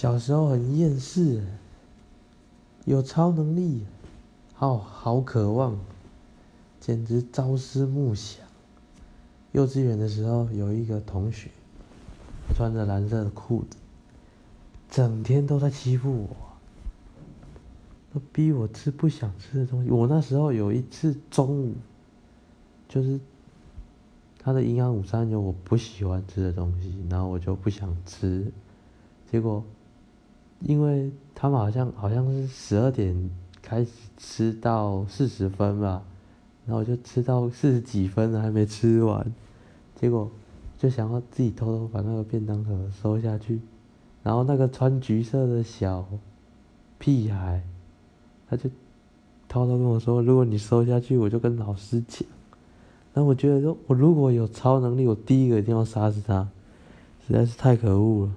小时候很厌世，有超能力，好好渴望，简直朝思暮想。幼稚园的时候，有一个同学穿着蓝色的裤子，整天都在欺负我，都逼我吃不想吃的东西。我那时候有一次中午，就是他的营养午餐有我不喜欢吃的东西，然后我就不想吃，结果因为他们好像好像是十二点开始吃到四十分吧，然后我就吃到四十几分了还没吃完，结果就想要自己偷偷把那个便当盒收下去，然后那个穿橘色的小屁孩，他就偷偷跟我说：“如果你收下去，我就跟老师讲。”然后我觉得说，我如果有超能力，我第一个一定要杀死他，实在是太可恶了。